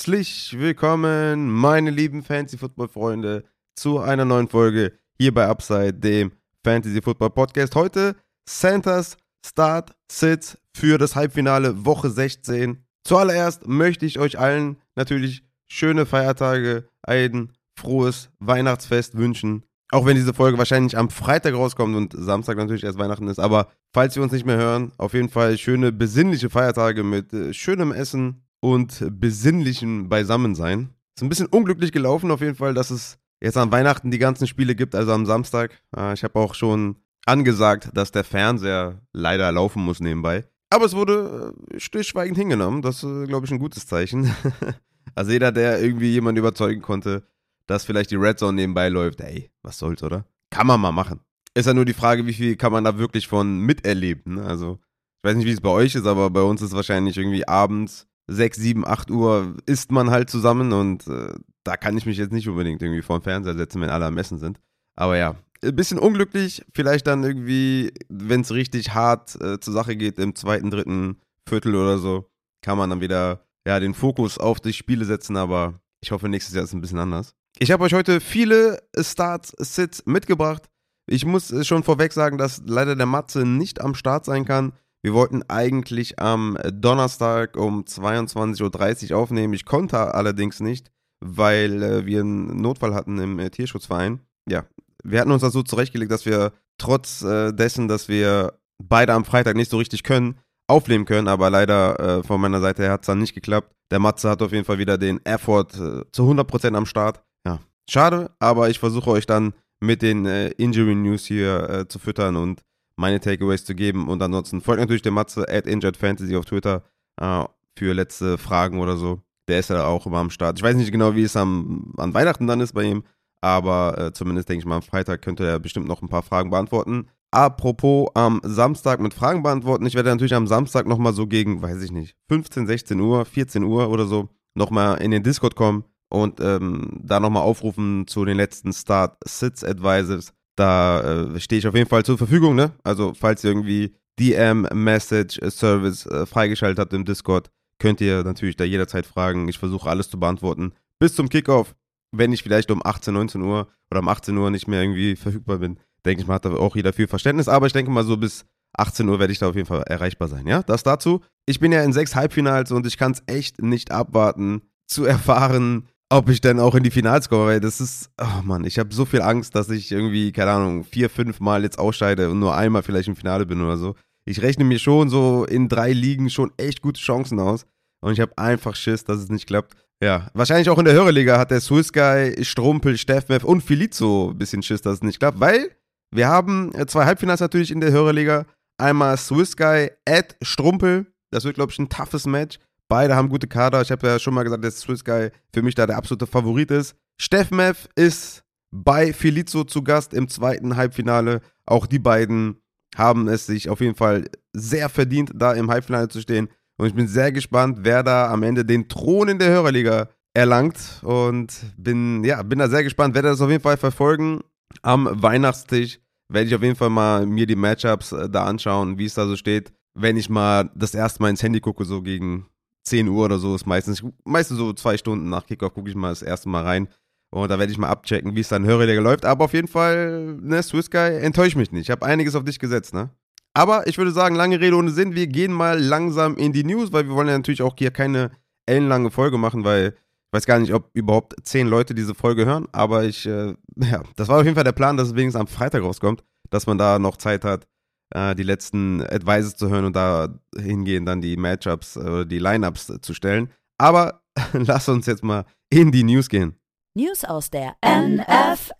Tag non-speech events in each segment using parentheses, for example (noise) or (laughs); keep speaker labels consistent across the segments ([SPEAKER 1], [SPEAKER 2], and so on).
[SPEAKER 1] Herzlich willkommen, meine lieben Fantasy Football Freunde, zu einer neuen Folge hier bei Upside, dem Fantasy Football Podcast. Heute Santas Start Sits für das Halbfinale Woche 16. Zuallererst möchte ich euch allen natürlich schöne Feiertage, ein frohes Weihnachtsfest wünschen. Auch wenn diese Folge wahrscheinlich am Freitag rauskommt und Samstag natürlich erst Weihnachten ist. Aber falls wir uns nicht mehr hören, auf jeden Fall schöne besinnliche Feiertage mit äh, schönem Essen und besinnlichem Beisammensein. Ist ein bisschen unglücklich gelaufen auf jeden Fall, dass es jetzt an Weihnachten die ganzen Spiele gibt, also am Samstag. Äh, ich habe auch schon angesagt, dass der Fernseher leider laufen muss nebenbei. Aber es wurde äh, stillschweigend hingenommen. Das ist, glaube ich, ein gutes Zeichen. (laughs) also jeder, der irgendwie jemanden überzeugen konnte, dass vielleicht die Red Zone nebenbei läuft, ey, was soll's, oder? Kann man mal machen. Ist ja nur die Frage, wie viel kann man da wirklich von miterleben. Ne? Also, ich weiß nicht, wie es bei euch ist, aber bei uns ist wahrscheinlich irgendwie abends 6, 7, 8 Uhr isst man halt zusammen und äh, da kann ich mich jetzt nicht unbedingt irgendwie vor den Fernseher setzen, wenn alle am Messen sind. Aber ja, ein bisschen unglücklich, vielleicht dann irgendwie, wenn es richtig hart äh, zur Sache geht im zweiten, dritten Viertel oder so, kann man dann wieder ja, den Fokus auf die Spiele setzen, aber ich hoffe, nächstes Jahr ist es ein bisschen anders. Ich habe euch heute viele Starts, Sits mitgebracht. Ich muss schon vorweg sagen, dass leider der Matze nicht am Start sein kann. Wir wollten eigentlich am Donnerstag um 22.30 Uhr aufnehmen. Ich konnte allerdings nicht, weil äh, wir einen Notfall hatten im äh, Tierschutzverein. Ja, wir hatten uns das so zurechtgelegt, dass wir trotz äh, dessen, dass wir beide am Freitag nicht so richtig können, aufnehmen können. Aber leider von meiner Seite her hat es dann nicht geklappt. Der Matze hat auf jeden Fall wieder den Effort zu 100% am Start. Ja, schade, aber ich versuche euch dann mit den Injury News hier zu füttern und meine Takeaways zu geben. Und ansonsten folgt natürlich der Matze at InjuredFantasy auf Twitter äh, für letzte Fragen oder so. Der ist ja auch immer am Start. Ich weiß nicht genau, wie es am, an Weihnachten dann ist bei ihm, aber äh, zumindest denke ich mal, am Freitag könnte er bestimmt noch ein paar Fragen beantworten. Apropos am Samstag mit Fragen beantworten. Ich werde natürlich am Samstag nochmal so gegen, weiß ich nicht, 15, 16 Uhr, 14 Uhr oder so nochmal in den Discord kommen und ähm, da nochmal aufrufen zu den letzten Start-Sits-Advices da äh, stehe ich auf jeden Fall zur Verfügung, ne? Also, falls ihr irgendwie DM-Message-Service äh, freigeschaltet habt im Discord, könnt ihr natürlich da jederzeit fragen. Ich versuche alles zu beantworten. Bis zum Kickoff, wenn ich vielleicht um 18, 19 Uhr oder um 18 Uhr nicht mehr irgendwie (laughs) verfügbar bin, denke ich mal, hat da auch jeder viel Verständnis. Aber ich denke mal, so bis 18 Uhr werde ich da auf jeden Fall erreichbar sein. Ja, das dazu. Ich bin ja in sechs Halbfinals und ich kann es echt nicht abwarten, zu (laughs) erfahren, ob ich dann auch in die Finals komme, weil das ist, oh Mann, ich habe so viel Angst, dass ich irgendwie, keine Ahnung, vier, fünf Mal jetzt ausscheide und nur einmal vielleicht im Finale bin oder so. Ich rechne mir schon so in drei Ligen schon echt gute Chancen aus und ich habe einfach Schiss, dass es nicht klappt. Ja, wahrscheinlich auch in der Hörerliga hat der Swiss Guy, Strumpel, Steffmev und Filizzo ein bisschen Schiss, dass es nicht klappt, weil wir haben äh, zwei Halbfinals natürlich in der Hörerliga. Einmal Swiss Guy at Strumpel, das wird, glaube ich, ein toughes Match. Beide haben gute Kader. Ich habe ja schon mal gesagt, dass Swiss Guy für mich da der absolute Favorit ist. Steffmev ist bei Felizzo zu Gast im zweiten Halbfinale. Auch die beiden haben es sich auf jeden Fall sehr verdient, da im Halbfinale zu stehen. Und ich bin sehr gespannt, wer da am Ende den Thron in der Hörerliga erlangt. Und bin, ja, bin da sehr gespannt, werde das auf jeden Fall verfolgen. Am Weihnachtstisch werde ich auf jeden Fall mal mir die Matchups äh, da anschauen, wie es da so steht. Wenn ich mal das erste Mal ins Handy gucke, so gegen 10 Uhr oder so ist meistens, meistens so zwei Stunden nach Kickoff gucke ich mal das erste Mal rein. Und da werde ich mal abchecken, wie es dann Hörerliga läuft. Aber auf jeden Fall, ne, Swiss Guy, enttäusch mich nicht. Ich habe einiges auf dich gesetzt, ne? Aber ich würde sagen, lange Rede ohne Sinn. Wir gehen mal langsam in die News, weil wir wollen ja natürlich auch hier keine ellenlange Folge machen, weil ich weiß gar nicht, ob überhaupt zehn Leute diese Folge hören. Aber ich, äh, (laughs) ja, das war auf jeden Fall der Plan, dass es wenigstens am Freitag rauskommt, dass man da noch Zeit hat, äh, die letzten Advices zu hören und da hingehen, dann die Matchups äh, oder die Lineups zu stellen. Aber (laughs) lass uns jetzt mal in die News gehen.
[SPEAKER 2] News aus der NFL.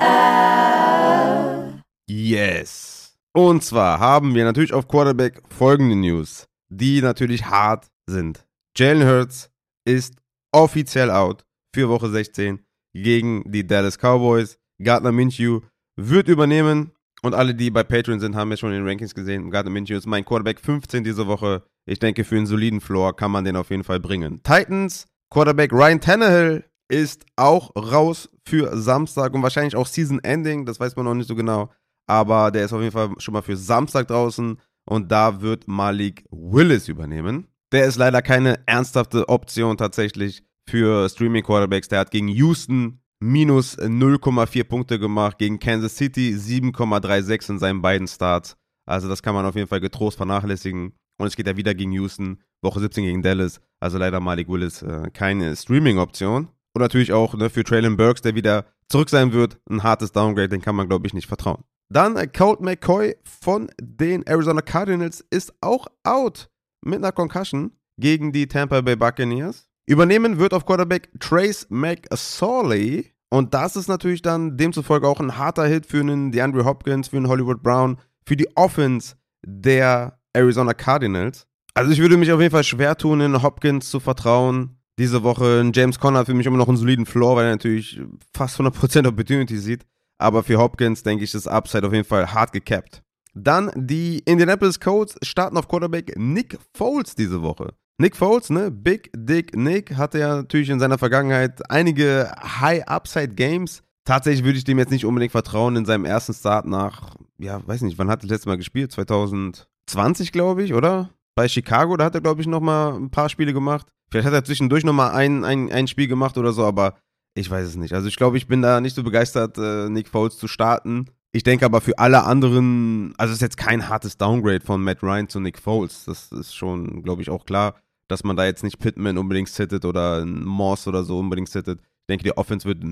[SPEAKER 1] Yes. Und zwar haben wir natürlich auf Quarterback folgende News, die natürlich hart sind. Jalen Hurts ist offiziell out für Woche 16 gegen die Dallas Cowboys. Gardner Minshew wird übernehmen. Und alle, die bei Patreon sind, haben ja schon in den Rankings gesehen. Gardner Minshew ist mein Quarterback 15 diese Woche. Ich denke, für einen soliden Floor kann man den auf jeden Fall bringen. Titans, Quarterback Ryan Tannehill ist auch raus für Samstag und wahrscheinlich auch Season Ending. Das weiß man noch nicht so genau. Aber der ist auf jeden Fall schon mal für Samstag draußen. Und da wird Malik Willis übernehmen. der ist leider keine ernsthafte Option tatsächlich für Streaming Quarterbacks. Der hat gegen Houston minus 0,4 Punkte gemacht, gegen Kansas City 7,36 in seinen beiden Starts. Also das kann man auf jeden Fall getrost vernachlässigen. Und es geht ja wieder gegen Houston, Woche 17 gegen Dallas. Also leider Malik Willis äh, keine Streaming-Option. Und natürlich auch ne, für Traylon Burks, der wieder zurück sein wird, ein hartes Downgrade, den kann man, glaube ich, nicht vertrauen. Dann äh, Colt McCoy von den Arizona Cardinals ist auch out mit einer Concussion gegen die Tampa Bay Buccaneers. Übernehmen wird auf Quarterback Trace McSorley. Und das ist natürlich dann demzufolge auch ein harter Hit für einen DeAndre Hopkins, für einen Hollywood Brown, für die Offense der Arizona Cardinals. Also ich würde mich auf jeden Fall schwer tun, in Hopkins zu vertrauen. Diese Woche James Conner für mich immer noch einen soliden Floor, weil er natürlich fast 100% Opportunity sieht. Aber für Hopkins denke ich, ist Upside auf jeden Fall hart gecapped. Dann die Indianapolis Colts starten auf Quarterback Nick Foles diese Woche. Nick Foles, ne? Big Dick Nick, hatte ja natürlich in seiner Vergangenheit einige High-Upside-Games. Tatsächlich würde ich dem jetzt nicht unbedingt vertrauen in seinem ersten Start nach, ja, weiß nicht, wann hat er das letzte Mal gespielt? 2020, glaube ich, oder? Bei Chicago, da hat er, glaube ich, nochmal ein paar Spiele gemacht. Vielleicht hat er zwischendurch nochmal ein, ein, ein Spiel gemacht oder so, aber ich weiß es nicht. Also ich glaube, ich bin da nicht so begeistert, äh, Nick Foles zu starten. Ich denke aber für alle anderen, also es ist jetzt kein hartes Downgrade von Matt Ryan zu Nick Foles. Das ist schon, glaube ich, auch klar, dass man da jetzt nicht Pittman unbedingt sittet oder Moss oder so unbedingt sittet. Ich denke, die Offense wird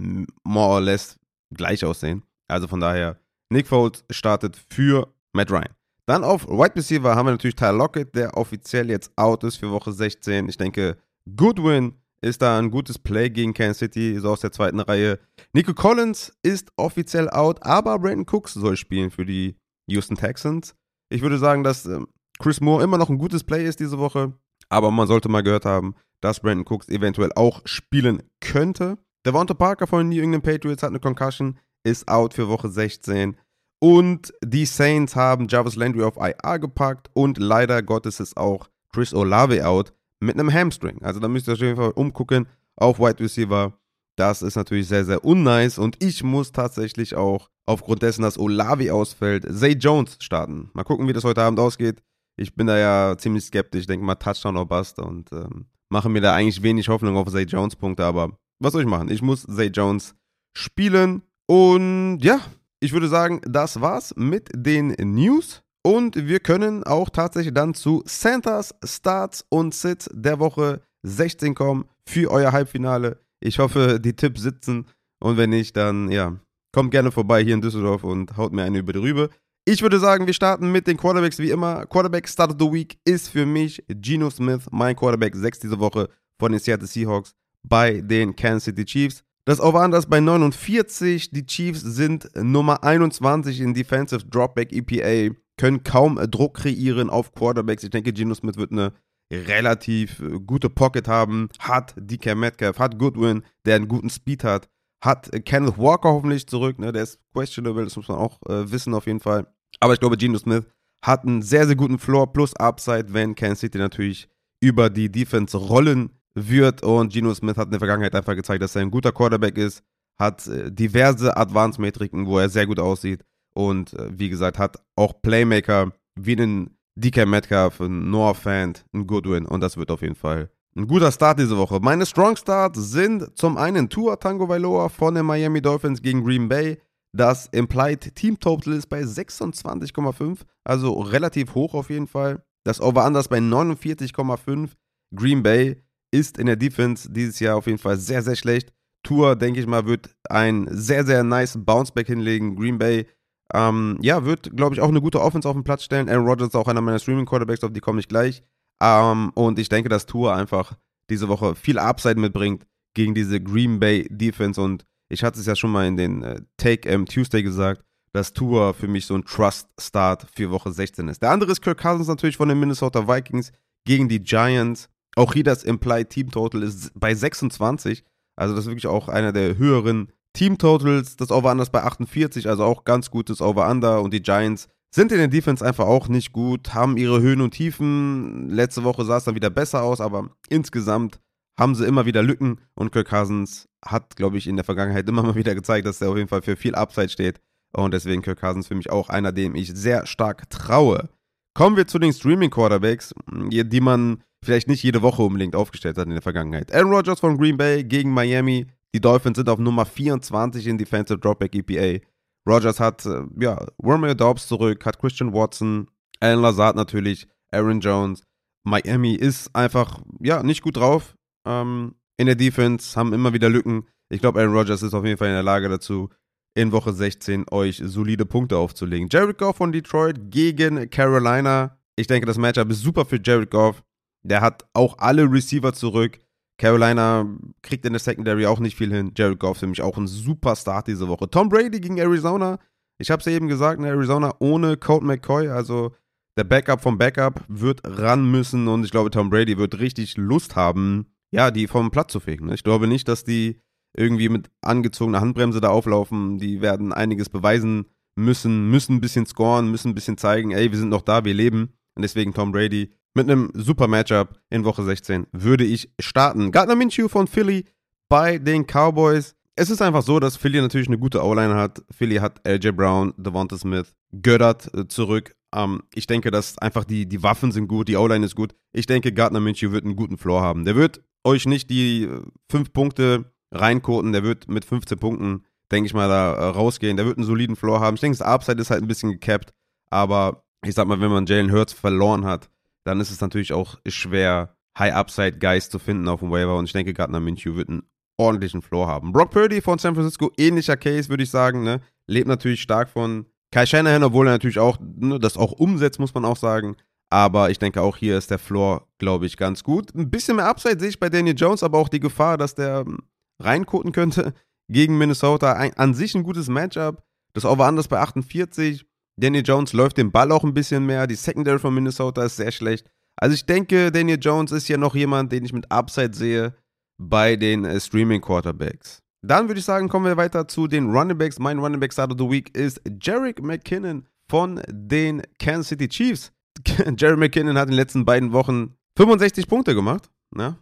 [SPEAKER 1] more or less gleich aussehen. Also von daher, Nick Foles startet für Matt Ryan. Dann auf Wide Receiver haben wir natürlich Tyler Lockett, der offiziell jetzt out ist für Woche 16. Ich denke, Goodwin ist da ein gutes Play gegen Kansas City, ist aus der zweiten Reihe. Nico Collins ist offiziell out, aber Brandon Cooks soll spielen für die Houston Texans. Ich würde sagen, dass ähm, Chris Moore immer noch ein gutes Play ist diese Woche, aber man sollte mal gehört haben, dass Brandon Cooks eventuell auch spielen könnte. Devonta Parker von New England Patriots hat eine Concussion, ist out für Woche 16. Und die Saints haben Jarvis Landry auf IR gepackt und leider Gottes ist auch Chris Olave out mit einem Hamstring. Also da müsst ihr auf jeden Fall umgucken auf Wide Receiver. Das ist natürlich sehr, sehr unnice und ich muss tatsächlich auch aufgrund dessen, dass Olavi ausfällt, Zay Jones starten. Mal gucken, wie das heute Abend ausgeht. Ich bin da ja ziemlich skeptisch. Ich denke mal Touchdown oder Bust und ähm, mache mir da eigentlich wenig Hoffnung auf Zay Jones Punkte, aber was soll ich machen? Ich muss Zay Jones spielen und ja, ich würde sagen, das war's mit den News. Und wir können auch tatsächlich dann zu Santas Starts und Sits der Woche 16 kommen für euer Halbfinale. Ich hoffe, die Tipps sitzen und wenn nicht, dann ja, kommt gerne vorbei hier in Düsseldorf und haut mir eine über die Rübe. Ich würde sagen, wir starten mit den Quarterbacks wie immer. Quarterback Start of the Week ist für mich Geno Smith, mein Quarterback 6 diese Woche von den Seattle Seahawks bei den Kansas City Chiefs. Das Over-Under bei 49. Die Chiefs sind Nummer 21 in Defensive Dropback EPA können kaum Druck kreieren auf Quarterbacks. Ich denke, Geno Smith wird eine relativ äh, gute Pocket haben, hat DK Metcalf, hat Goodwin, der einen guten Speed hat, hat Kenneth Walker hoffentlich zurück, ne? der ist questionable, das muss man auch äh, wissen auf jeden Fall. Aber ich glaube, Geno Smith hat einen sehr, sehr guten Floor plus Upside, wenn Kansas City natürlich über die Defense rollen wird. Und Geno Smith hat in der Vergangenheit einfach gezeigt, dass er ein guter Quarterback ist, hat diverse Advanced-Metriken, wo er sehr gut aussieht und äh, wie gesagt, hat auch Playmaker wie einen DK Metcalf, einen Noah Fant, einen Goodwin und das wird auf jeden Fall ein guter Start diese Woche. Meine Strong Starts sind zum einen Tua Tango Vailoa von den Miami Dolphins gegen Green Bay. Das Implied Team Total ist bei 26,5, also relativ hoch auf jeden Fall. Das Over-Under bei 49,5. Green Bay ist in der Defense dieses Jahr auf jeden Fall sehr, sehr schlecht. Tour, denke ich mal, wird ein sehr, sehr nice Bounceback hinlegen. Green Bay ähm, ja, wird, glaube ich, auch eine gute Offense auf den Platz stellen. Aaron Rodgers ist auch einer meiner Streaming-Quarterbacks, auf die komme ich gleich. Ähm, und ich denke, dass Tour einfach diese Woche viel Upside mitbringt gegen diese Green Bay Defense. Und ich hatte es ja schon mal in den äh, Take M Tuesday gesagt, dass Tour für mich so ein Trust-Start für Woche 16 ist. Der andere ist Kirk Cousins natürlich von den Minnesota Vikings gegen die Giants. Auch hier das Implied Team Total ist bei 26. Also das ist wirklich auch einer der höheren Team Totals, das Over-Under ist bei 48, also auch ganz gutes Over-Under. Und die Giants sind in der Defense einfach auch nicht gut, haben ihre Höhen und Tiefen. Letzte Woche sah es dann wieder besser aus, aber insgesamt haben sie immer wieder Lücken. Und Kirk Cousins hat, glaube ich, in der Vergangenheit immer mal wieder gezeigt, dass er auf jeden Fall für viel Upside steht. Und deswegen Kirk Cousins für mich auch einer, dem ich sehr stark traue. Kommen wir zu den Streaming Quarterbacks, die man vielleicht nicht jede Woche unbedingt aufgestellt hat in der Vergangenheit. Aaron Rodgers von Green Bay gegen Miami. Die Dolphins sind auf Nummer 24 in Defensive Dropback EPA. Rodgers hat, äh, ja, Romeo Dobbs zurück, hat Christian Watson, Alan Lazard natürlich, Aaron Jones. Miami ist einfach, ja, nicht gut drauf. Ähm, in der Defense haben immer wieder Lücken. Ich glaube, Aaron Rodgers ist auf jeden Fall in der Lage dazu, in Woche 16 euch solide Punkte aufzulegen. Jared Goff von Detroit gegen Carolina. Ich denke, das Matchup ist super für Jared Goff. Der hat auch alle Receiver zurück. Carolina kriegt in der Secondary auch nicht viel hin. Jared Goff für mich auch ein super Start diese Woche. Tom Brady gegen Arizona. Ich habe es eben gesagt, in Arizona ohne Colt McCoy, also der Backup vom Backup wird ran müssen und ich glaube, Tom Brady wird richtig Lust haben, ja, die vom Platz zu fegen. Ne? Ich glaube nicht, dass die irgendwie mit angezogener Handbremse da auflaufen. Die werden einiges beweisen müssen, müssen ein bisschen scoren, müssen ein bisschen zeigen, ey, wir sind noch da, wir leben. Und deswegen Tom Brady mit einem super Matchup in Woche 16 würde ich starten. Gardner Minshew von Philly bei den Cowboys. Es ist einfach so, dass Philly natürlich eine gute O-Line hat. Philly hat LJ Brown, Devonta Smith, Göttert äh, zurück. Ähm, ich denke, dass einfach die, die Waffen sind gut, die O-Line ist gut. Ich denke, Gardner Minshew wird einen guten Floor haben. Der wird euch nicht die äh, fünf Punkte reinkoten, der wird mit 15 Punkten, denke ich mal, da äh, rausgehen. Der wird einen soliden Floor haben. Ich denke, das Upside ist halt ein bisschen gecapped, aber ich sag mal, wenn man Jalen Hurts verloren hat, dann ist es natürlich auch schwer, High-Upside-Guys zu finden auf dem Waiver und ich denke, Gardner Minshew wird einen ordentlichen Floor haben. Brock Purdy von San Francisco, ähnlicher Case, würde ich sagen, ne? lebt natürlich stark von Kai Shanahan, obwohl er natürlich auch ne, das auch umsetzt, muss man auch sagen. Aber ich denke, auch hier ist der Floor, glaube ich, ganz gut. Ein bisschen mehr Upside sehe ich bei Daniel Jones, aber auch die Gefahr, dass der hm, reinkoten könnte (laughs) gegen Minnesota. Ein, an sich ein gutes Matchup. Das Over anders bei 48. Daniel Jones läuft den Ball auch ein bisschen mehr. Die Secondary von Minnesota ist sehr schlecht. Also ich denke, Daniel Jones ist ja noch jemand, den ich mit Upside sehe bei den äh, Streaming Quarterbacks. Dann würde ich sagen, kommen wir weiter zu den Running Backs. Mein Running Back Start of the Week ist Jarek McKinnon von den Kansas City Chiefs. (laughs) Jarek McKinnon hat in den letzten beiden Wochen 65 Punkte gemacht. Ne?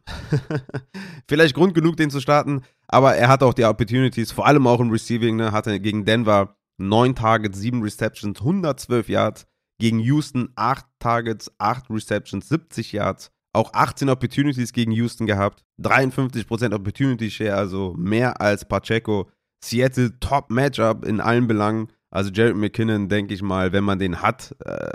[SPEAKER 1] (laughs) Vielleicht Grund genug, den zu starten, aber er hat auch die Opportunities, vor allem auch im Receiving. Ne? Hatte gegen Denver 9 Targets, 7 Receptions, 112 Yards. Gegen Houston 8 Targets, 8 Receptions, 70 Yards. Auch 18 Opportunities gegen Houston gehabt. 53% Opportunity Share, also mehr als Pacheco. Seattle Top Matchup in allen Belangen. Also Jared McKinnon, denke ich mal, wenn man den hat, äh,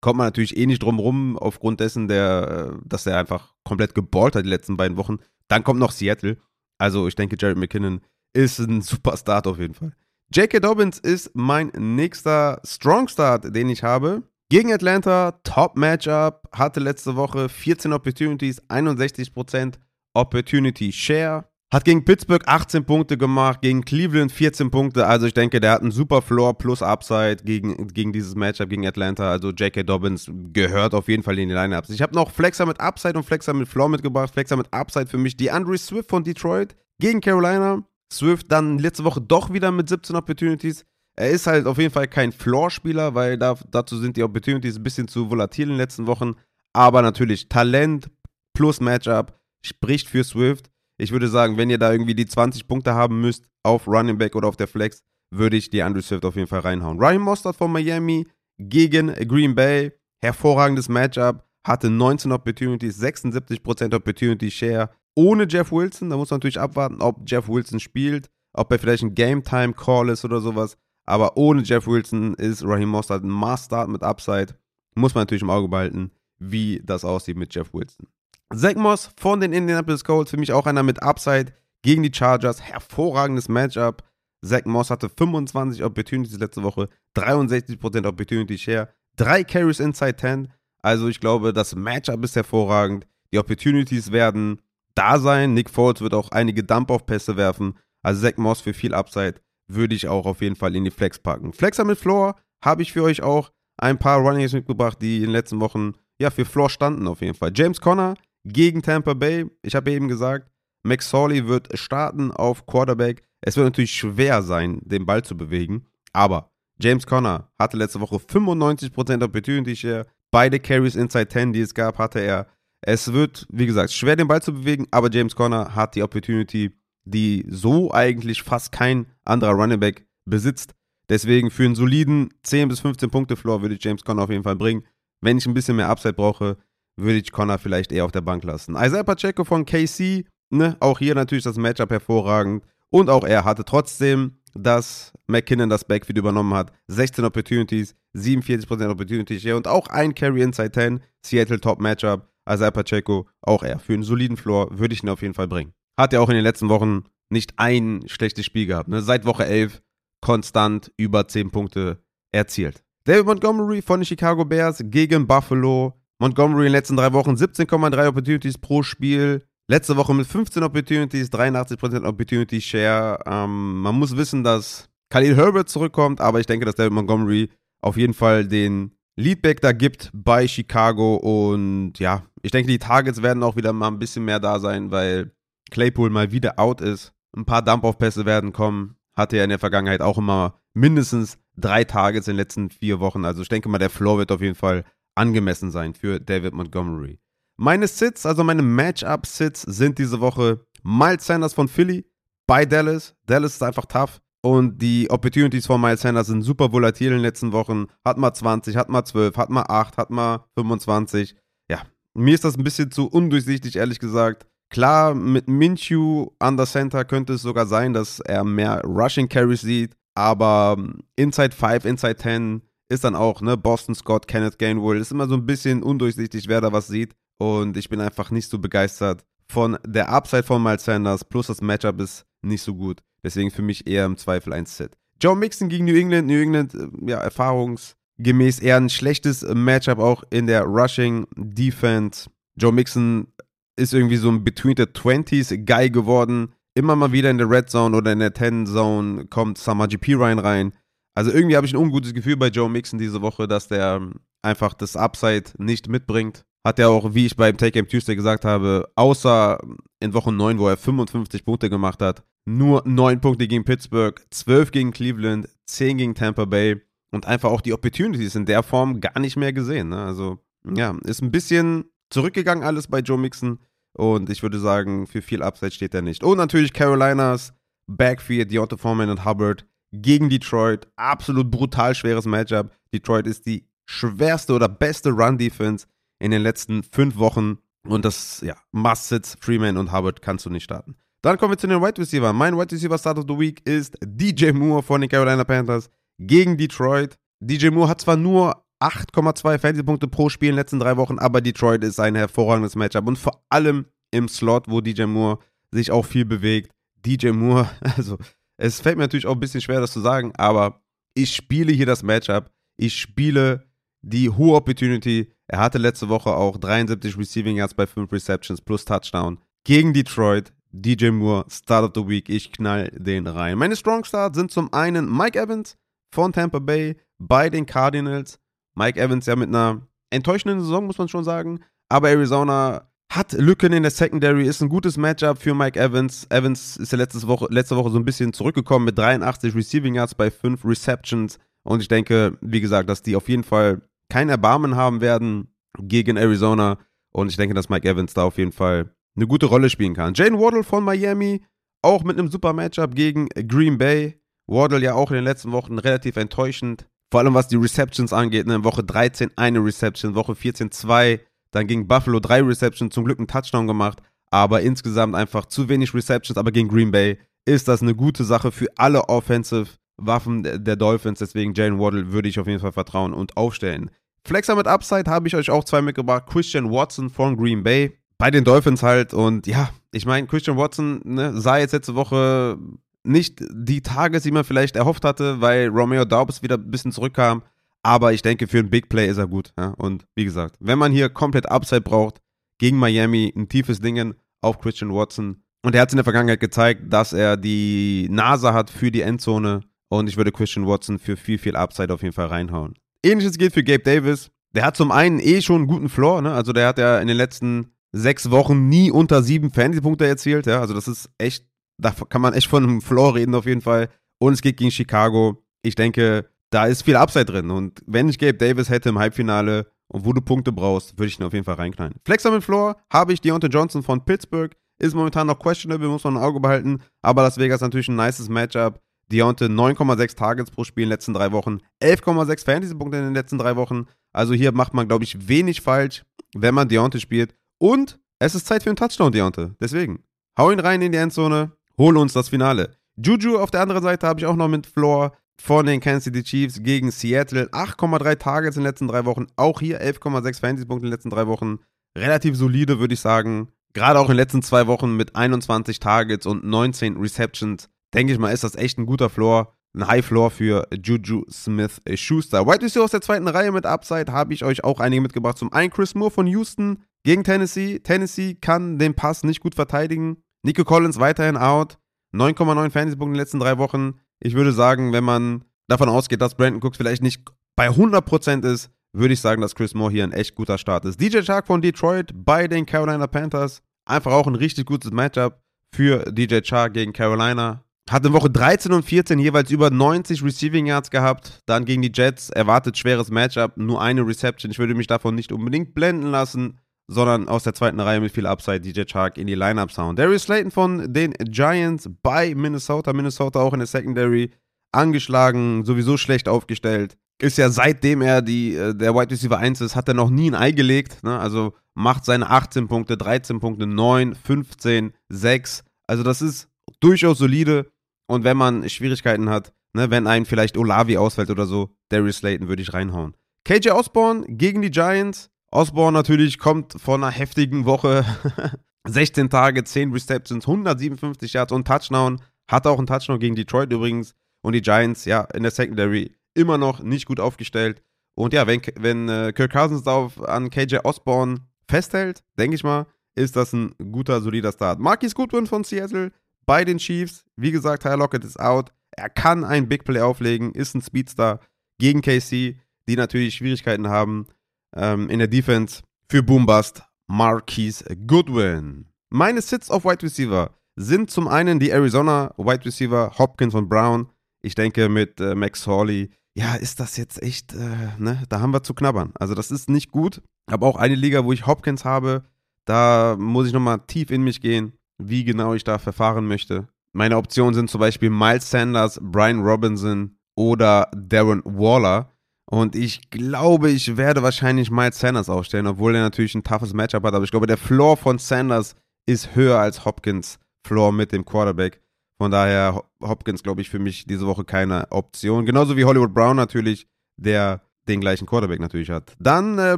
[SPEAKER 1] kommt man natürlich eh nicht drum rum, aufgrund dessen, der, äh, dass er einfach komplett geballt hat die letzten beiden Wochen. Dann kommt noch Seattle. Also ich denke, Jared McKinnon ist ein (laughs) super Start auf jeden Fall. J.K. Dobbins ist mein nächster Strong Start, den ich habe. Gegen Atlanta, Top Matchup, hatte letzte Woche 14 Opportunities, 61% Opportunity Share. Hat gegen Pittsburgh 18 Punkte gemacht, gegen Cleveland 14 Punkte. Also ich denke, der hat einen super Floor plus Upside gegen, gegen dieses Matchup gegen Atlanta. Also J.K. Dobbins gehört auf jeden Fall in die Lineups. Ich habe noch Flexer mit Upside und Flexer mit Floor mitgebracht. Flexer mit Upside für mich die Andre Swift von Detroit gegen Carolina. Swift dann letzte Woche doch wieder mit 17 Opportunities. Er ist halt auf jeden Fall kein Floor-Spieler, weil da, dazu sind die Opportunities ein bisschen zu volatil in den letzten Wochen. Aber natürlich Talent plus Matchup spricht für Swift. Ich würde sagen, wenn ihr da irgendwie die 20 Punkte haben müsst auf Running Back oder auf der Flex, würde ich die Andrew Swift auf jeden Fall reinhauen. Ryan Mostert von Miami gegen Green Bay. Hervorragendes Matchup. Hatte 19 Opportunities, 76% Opportunity Share. Ohne Jeff Wilson. Da muss man natürlich abwarten, ob Jeff Wilson spielt. Ob er vielleicht ein Game Time Call ist oder sowas. Aber ohne Jeff Wilson ist Raheem Mostert ein Must-Start mit Upside. Muss man natürlich im Auge behalten, wie das aussieht mit Jeff Wilson. Zach Moss von den Indianapolis Colts, für mich auch einer mit Upside gegen die Chargers. Hervorragendes Matchup. Zach Moss hatte 25 Opportunities letzte Woche, 63% Opportunity Share, 3 Carries inside 10. Also ich glaube, das Matchup ist hervorragend. Die Opportunities werden da sein. Nick Foles wird auch einige Dump-Off-Pässe werfen. Also Zach Moss für viel Upside würde ich auch auf jeden Fall in die Flex packen. Flexer mit Floor habe ich für euch auch ein paar Runnings mitgebracht, die in den letzten Wochen ja für Floor standen auf jeden Fall. James Conner gegen Tampa Bay. Ich habe eben gesagt, Max Sawley wird starten auf Quarterback. Es wird natürlich schwer sein, den Ball zu bewegen, aber James Conner hatte letzte Woche 95% Opportunity Share. Beide Carries inside 10, die es gab, hatte er. Es wird, wie gesagt, schwer den Ball zu bewegen, aber James Conner hat die Opportunity, die so eigentlich fast kein anderer Running Back besitzt. Deswegen für einen soliden 10 bis 15 Punkte Floor würde ich James Conner auf jeden Fall bringen. Wenn ich ein bisschen mehr Upside brauche, würde ich Connor vielleicht eher auf der Bank lassen. Isaiah Pacheco von KC, ne, auch hier natürlich das Matchup hervorragend. Und auch er hatte trotzdem, dass McKinnon das Backfield übernommen hat. 16 Opportunities, 47% Opportunity Share und auch ein Carry Inside 10. Seattle Top Matchup. Isaiah Pacheco, auch er. Für einen soliden Floor würde ich ihn auf jeden Fall bringen. Hat er auch in den letzten Wochen nicht ein schlechtes Spiel gehabt. Ne? Seit Woche 11 konstant über 10 Punkte erzielt. David Montgomery von den Chicago Bears gegen Buffalo. Montgomery in den letzten drei Wochen 17,3 Opportunities pro Spiel. Letzte Woche mit 15 Opportunities, 83% Opportunity Share. Ähm, man muss wissen, dass Khalil Herbert zurückkommt, aber ich denke, dass David Montgomery auf jeden Fall den Leadback da gibt bei Chicago und ja, ich denke, die Targets werden auch wieder mal ein bisschen mehr da sein, weil Claypool mal wieder out ist. Ein paar Dump-Off-Pässe werden kommen. Hatte er in der Vergangenheit auch immer mindestens drei Targets in den letzten vier Wochen. Also ich denke mal, der Floor wird auf jeden Fall angemessen sein für David Montgomery. Meine Sits, also meine Matchup-Sits sind diese Woche Miles Sanders von Philly bei Dallas. Dallas ist einfach tough. Und die Opportunities von Miles Sanders sind super volatil in den letzten Wochen. Hat mal 20, hat mal 12, hat mal 8, hat mal 25. Ja, mir ist das ein bisschen zu undurchsichtig, ehrlich gesagt. Klar, mit Minshew an der Center könnte es sogar sein, dass er mehr Rushing Carries sieht. Aber Inside 5, Inside 10 ist dann auch, ne, Boston Scott, Kenneth Gainwell. Ist immer so ein bisschen undurchsichtig, wer da was sieht. Und ich bin einfach nicht so begeistert von der Upside von Miles Sanders. Plus das Matchup ist nicht so gut. Deswegen für mich eher im Zweifel ein Set. Joe Mixon gegen New England. New England, äh, ja, erfahrungsgemäß eher ein schlechtes Matchup auch in der Rushing Defense. Joe Mixon ist irgendwie so ein Between the 20s Guy geworden. Immer mal wieder in der Red Zone oder in der 10 Zone kommt Summer GP Ryan rein. Also irgendwie habe ich ein ungutes Gefühl bei Joe Mixon diese Woche, dass der einfach das Upside nicht mitbringt. Hat er auch, wie ich beim Take Game Tuesday gesagt habe, außer in Woche 9, wo er 55 Punkte gemacht hat, nur 9 Punkte gegen Pittsburgh, 12 gegen Cleveland, 10 gegen Tampa Bay und einfach auch die Opportunities in der Form gar nicht mehr gesehen. Ne? Also, ja, ist ein bisschen zurückgegangen alles bei Joe Mixon und ich würde sagen, für viel Upside steht er nicht. Und natürlich Carolinas Backfield, Deontay Foreman und Hubbard gegen Detroit. Absolut brutal schweres Matchup. Detroit ist die schwerste oder beste Run-Defense in den letzten fünf Wochen. Und das, ja, Must-Sits, Freeman und Hubbard kannst du nicht starten. Dann kommen wir zu den Wide Receiver. Mein Wide Receiver Start of the Week ist DJ Moore von den Carolina Panthers gegen Detroit. DJ Moore hat zwar nur 8,2 Fantasy-Punkte pro Spiel in den letzten drei Wochen, aber Detroit ist ein hervorragendes Matchup und vor allem im Slot, wo DJ Moore sich auch viel bewegt. DJ Moore, (laughs) also es fällt mir natürlich auch ein bisschen schwer, das zu sagen, aber ich spiele hier das Matchup. Ich spiele die hohe Opportunity. Er hatte letzte Woche auch 73 Receiving Yards bei 5 Receptions plus Touchdown gegen Detroit. DJ Moore, Start of the Week. Ich knall den rein. Meine Strong Starts sind zum einen Mike Evans von Tampa Bay bei den Cardinals. Mike Evans ja mit einer enttäuschenden Saison, muss man schon sagen. Aber Arizona hat Lücken in der Secondary, ist ein gutes Matchup für Mike Evans. Evans ist ja letzte Woche, letzte Woche so ein bisschen zurückgekommen mit 83 Receiving Yards bei 5 Receptions. Und ich denke, wie gesagt, dass die auf jeden Fall kein Erbarmen haben werden gegen Arizona. Und ich denke, dass Mike Evans da auf jeden Fall eine gute Rolle spielen kann. Jane Waddle von Miami, auch mit einem super Matchup gegen Green Bay. Waddle ja auch in den letzten Wochen relativ enttäuschend. Vor allem was die Receptions angeht. Ne? Woche 13 eine Reception, Woche 14 zwei. Dann gegen Buffalo drei Receptions, zum Glück einen Touchdown gemacht. Aber insgesamt einfach zu wenig Receptions. Aber gegen Green Bay ist das eine gute Sache für alle Offensive Waffen der Dolphins. Deswegen Jalen Waddle würde ich auf jeden Fall vertrauen und aufstellen. Flexer mit Upside habe ich euch auch zwei mitgebracht. Christian Watson von Green Bay. Bei den Dolphins halt. Und ja, ich meine, Christian Watson ne, sah jetzt letzte Woche nicht die Tages, die man vielleicht erhofft hatte, weil Romeo Daubs wieder ein bisschen zurückkam. Aber ich denke, für ein Big Play ist er gut. Ja? Und wie gesagt, wenn man hier komplett Upside braucht, gegen Miami ein tiefes Dingen auf Christian Watson. Und er hat es in der Vergangenheit gezeigt, dass er die Nase hat für die Endzone. Und ich würde Christian Watson für viel, viel Upside auf jeden Fall reinhauen. Ähnliches gilt für Gabe Davis. Der hat zum einen eh schon einen guten Floor. Ne? Also der hat ja in den letzten sechs Wochen nie unter sieben Fantasy-Punkte erzielt. Ja? Also das ist echt, da kann man echt von einem Floor reden auf jeden Fall. Und es geht gegen Chicago. Ich denke, da ist viel Upside drin. Und wenn ich Gabe Davis hätte im Halbfinale und wo du Punkte brauchst, würde ich ihn auf jeden Fall reinknallen. Flexer mit Floor habe ich Deontay Johnson von Pittsburgh. Ist momentan noch questionable, muss man ein Auge behalten. Aber Las Vegas natürlich ein nices Matchup. Deontay 9,6 Targets pro Spiel in den letzten drei Wochen, 11,6 Fantasy-Punkte in den letzten drei Wochen. Also hier macht man, glaube ich, wenig falsch. wenn man Deontay spielt. Und es ist Zeit für einen Touchdown, Deontay. Deswegen, hau ihn rein in die Endzone, hol uns das Finale. Juju auf der anderen Seite habe ich auch noch mit Floor von den Kansas City Chiefs gegen Seattle. 8,3 Targets in den letzten drei Wochen. Auch hier 11,6 Fantasy-Punkte in den letzten drei Wochen. Relativ solide, würde ich sagen. Gerade auch in den letzten zwei Wochen mit 21 Targets und 19 Receptions. Denke ich mal, ist das echt ein guter Floor. Ein High Floor für Juju Smith Schuster. White Receiver aus der zweiten Reihe mit Upside habe ich euch auch einige mitgebracht. Zum einen Chris Moore von Houston gegen Tennessee. Tennessee kann den Pass nicht gut verteidigen. Nico Collins weiterhin out. 9,9 Fantasy-Punkte in den letzten drei Wochen. Ich würde sagen, wenn man davon ausgeht, dass Brandon Cooks vielleicht nicht bei 100% ist, würde ich sagen, dass Chris Moore hier ein echt guter Start ist. DJ Chark von Detroit bei den Carolina Panthers. Einfach auch ein richtig gutes Matchup für DJ Chark gegen Carolina. Hat in Woche 13 und 14 jeweils über 90 Receiving Yards gehabt. Dann gegen die Jets erwartet schweres Matchup, nur eine Reception. Ich würde mich davon nicht unbedingt blenden lassen sondern aus der zweiten Reihe mit viel Upside DJ Chark in die Lineup sound Darius Slayton von den Giants bei Minnesota. Minnesota auch in der Secondary angeschlagen, sowieso schlecht aufgestellt. Ist ja seitdem er die, äh, der Wide Receiver 1 ist, hat er noch nie ein Ei gelegt. Ne? Also macht seine 18 Punkte, 13 Punkte, 9, 15, 6. Also das ist durchaus solide. Und wenn man Schwierigkeiten hat, ne, wenn einem vielleicht Olavi ausfällt oder so, Darius Slayton würde ich reinhauen. KJ Osborne gegen die Giants Osborne natürlich kommt von einer heftigen Woche. (laughs) 16 Tage, 10 Receptions, 157 Yards und Touchdown. Hat auch einen Touchdown gegen Detroit übrigens. Und die Giants, ja, in der Secondary immer noch nicht gut aufgestellt. Und ja, wenn, wenn äh, Kirk Cousins da auf, an KJ Osborne festhält, denke ich mal, ist das ein guter, solider Start. Marquis Goodwin von Seattle bei den Chiefs. Wie gesagt, Tyler Lockett ist out. Er kann ein Big Play auflegen, ist ein Speedstar gegen KC, die natürlich Schwierigkeiten haben ähm, in der Defense für Boombust Marquise Goodwin. Meine Sits auf Wide Receiver sind zum einen die Arizona Wide Receiver Hopkins und Brown. Ich denke mit äh, Max Hawley, ja, ist das jetzt echt, äh, ne, da haben wir zu knabbern. Also das ist nicht gut. Aber auch eine Liga, wo ich Hopkins habe, da muss ich nochmal tief in mich gehen, wie genau ich da verfahren möchte. Meine Optionen sind zum Beispiel Miles Sanders, Brian Robinson oder Darren Waller. Und ich glaube, ich werde wahrscheinlich Miles Sanders aufstellen, obwohl er natürlich ein toughes Matchup hat. Aber ich glaube, der Floor von Sanders ist höher als Hopkins Floor mit dem Quarterback. Von daher Hopkins, glaube ich, für mich diese Woche keine Option. Genauso wie Hollywood Brown natürlich, der den gleichen Quarterback natürlich hat. Dann äh,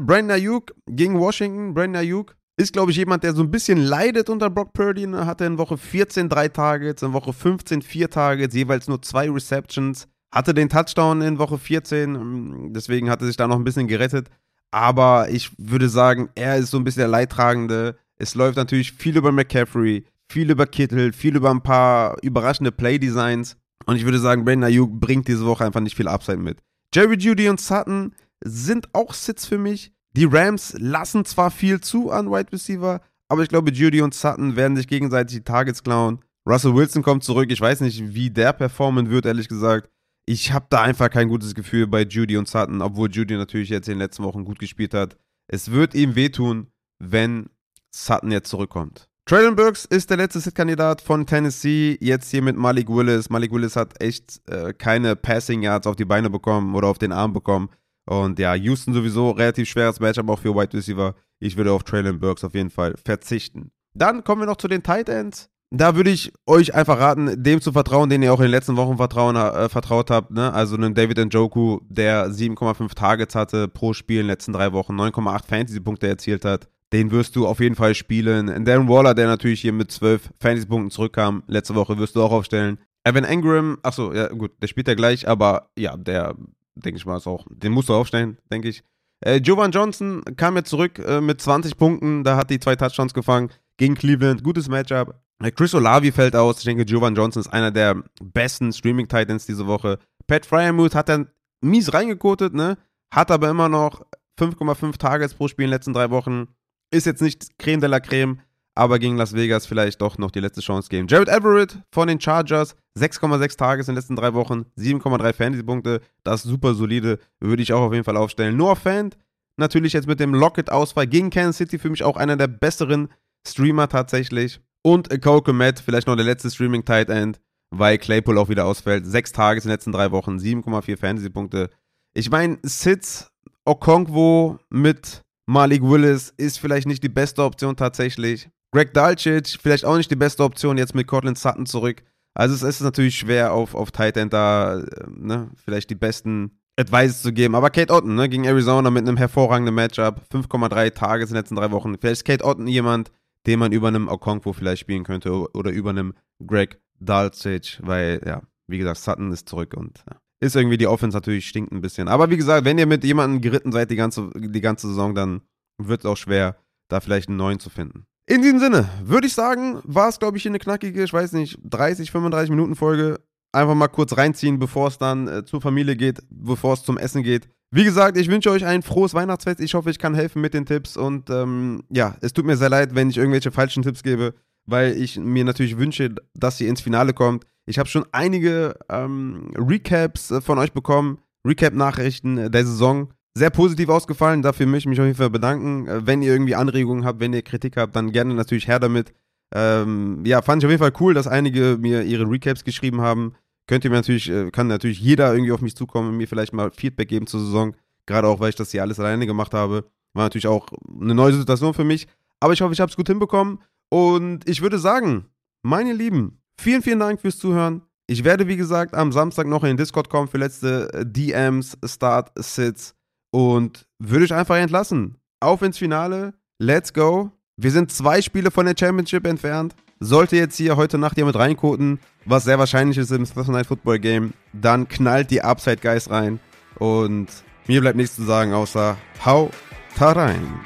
[SPEAKER 1] Brandon Ayuk gegen Washington. Brandon Ayuk ist, glaube ich, jemand, der so ein bisschen leidet unter Brock Purdy. Ne? Hatte in Woche 14 drei Targets, in Woche 15 vier Targets, jeweils nur zwei Receptions. Hatte den Touchdown in Woche 14, ähm, deswegen hat er sich da noch ein bisschen gerettet. Aber ich würde sagen, er ist so ein bisschen der Leidtragende. Es läuft natürlich viel über McCaffrey, viel über Kittel, viel über ein paar überraschende Playdesigns. Und ich würde sagen, Brandon Ayuk bringt diese Woche einfach nicht viel Upside mit. Jerry Judy und Sutton sind auch Sits für mich. Die Rams lassen zwar viel zu an Wide Receiver, aber ich glaube, Judy und Sutton werden sich gegenseitig die Targets klauen. Russell Wilson kommt zurück. Ich weiß nicht, wie der performen wird, ehrlich gesagt ich habe da einfach kein gutes Gefühl bei Judy und Sutton, obwohl Judy natürlich jetzt in den letzten Wochen gut gespielt hat. Es wird ihm wehtun, wenn Sutton jetzt zurückkommt. Traylon Burks ist der letzte Sit-Kandidat von Tennessee. Jetzt hier mit Malik Willis. Malik Willis hat echt äh, keine Passing Yards auf die Beine bekommen oder auf den Arm bekommen. Und ja, Houston sowieso relativ schweres Matchup auch für Wide Receiver. Ich würde auf Traylon Burks auf jeden Fall verzichten. Dann kommen wir noch zu den Tight Ends. Da würde ich euch einfach raten, dem zu vertrauen, den ihr auch in den letzten Wochen vertrauen, äh, vertraut habt. Ne? Also einen David Njoku, der 7,5 Targets hatte pro Spiel in den letzten drei Wochen, 9,8 Fantasy-Punkte erzielt hat. Den wirst du auf jeden Fall spielen. Darren Waller, der natürlich hier mit 12 Fantasy-Punkten zurückkam, letzte Woche wirst du auch aufstellen. Evan Engram, achso, ja gut, der spielt ja gleich, aber ja, der, denke ich mal, ist auch, den musst du aufstellen, denke ich. Äh, Jovan Johnson kam jetzt zurück äh, mit 20 Punkten, da hat die zwei Touchdowns gefangen gegen Cleveland, gutes Matchup. Chris Olavi fällt aus. Ich denke, Jovan Johnson ist einer der besten Streaming-Titans diese Woche. Pat Fryermuth hat dann mies reingekotet, ne? Hat aber immer noch 5,5 Targets pro Spiel in den letzten drei Wochen. Ist jetzt nicht Creme de la Creme, aber gegen Las Vegas vielleicht doch noch die letzte Chance geben. Jared Everett von den Chargers, 6,6 Targets in den letzten drei Wochen, 7,3 Fantasy-Punkte. Das ist super solide, würde ich auch auf jeden Fall aufstellen. Noah Fant, natürlich jetzt mit dem Lockett-Ausfall gegen Kansas City, für mich auch einer der besseren Streamer tatsächlich. Und Cole Komet, vielleicht noch der letzte Streaming-Tight End, weil Claypool auch wieder ausfällt. Sechs Tages in den letzten drei Wochen, 7,4 Fantasy-Punkte. Ich meine, Sitz, Okonkwo mit Malik Willis ist vielleicht nicht die beste Option tatsächlich. Greg Dalcic vielleicht auch nicht die beste Option jetzt mit Cortland Sutton zurück. Also es ist natürlich schwer auf, auf Tight End da äh, ne, vielleicht die besten Advice zu geben. Aber Kate Otten ne, gegen Arizona mit einem hervorragenden Matchup. 5,3 Tage in den letzten drei Wochen. Vielleicht ist Kate Otten jemand, den man über einem Okonkwo vielleicht spielen könnte oder über einem Greg Dalcic, weil ja, wie gesagt, Sutton ist zurück und ja, ist irgendwie die Offense natürlich stinkt ein bisschen. Aber wie gesagt, wenn ihr mit jemandem geritten seid die ganze, die ganze Saison, dann wird es auch schwer, da vielleicht einen neuen zu finden. In diesem Sinne, würde ich sagen, war es, glaube ich, hier eine knackige, ich weiß nicht, 30, 35 Minuten Folge. Einfach mal kurz reinziehen, bevor es dann äh, zur Familie geht, bevor es zum Essen geht. Wie gesagt, ich wünsche euch ein frohes Weihnachtsfest. Ich hoffe, ich kann helfen mit den Tipps. Und ähm, ja, es tut mir sehr leid, wenn ich irgendwelche falschen Tipps gebe, weil ich mir natürlich wünsche, dass ihr ins Finale kommt. Ich habe schon einige ähm, Recaps äh, von euch bekommen, Recap-Nachrichten der Saison. Sehr positiv ausgefallen, dafür möchte ich mich auf jeden Fall bedanken. Äh, wenn ihr irgendwie Anregungen habt, wenn ihr Kritik habt, dann gerne natürlich her damit. Ähm, ja, fand ich auf jeden Fall cool, dass einige mir ihre Recaps geschrieben haben. Könnt ihr mir natürlich, äh, kann natürlich jeder irgendwie auf mich zukommen und mir vielleicht mal Feedback geben zur Saison. Gerade auch, weil ich das hier alles alleine gemacht habe. War natürlich auch eine neue Situation für mich. Aber ich hoffe, ich habe es gut hinbekommen. Und ich würde sagen, meine Lieben, Vielen, vielen Dank fürs Zuhören. Ich werde, wie gesagt, am Samstag noch in den Discord kommen für letzte äh, DMs, Start, Sits und würde ich einfach entlassen. Auf ins Finale. Let's go. Wir sind zwei Spiele von der Championship entfernt. Sollte jetzt hier heute Nacht jemand reinkoten, was sehr wahrscheinlich ist im Thursday Night Football Game, dann knallt die Upside Guys rein. Und mir bleibt nichts zu sagen, außer hau ta rein.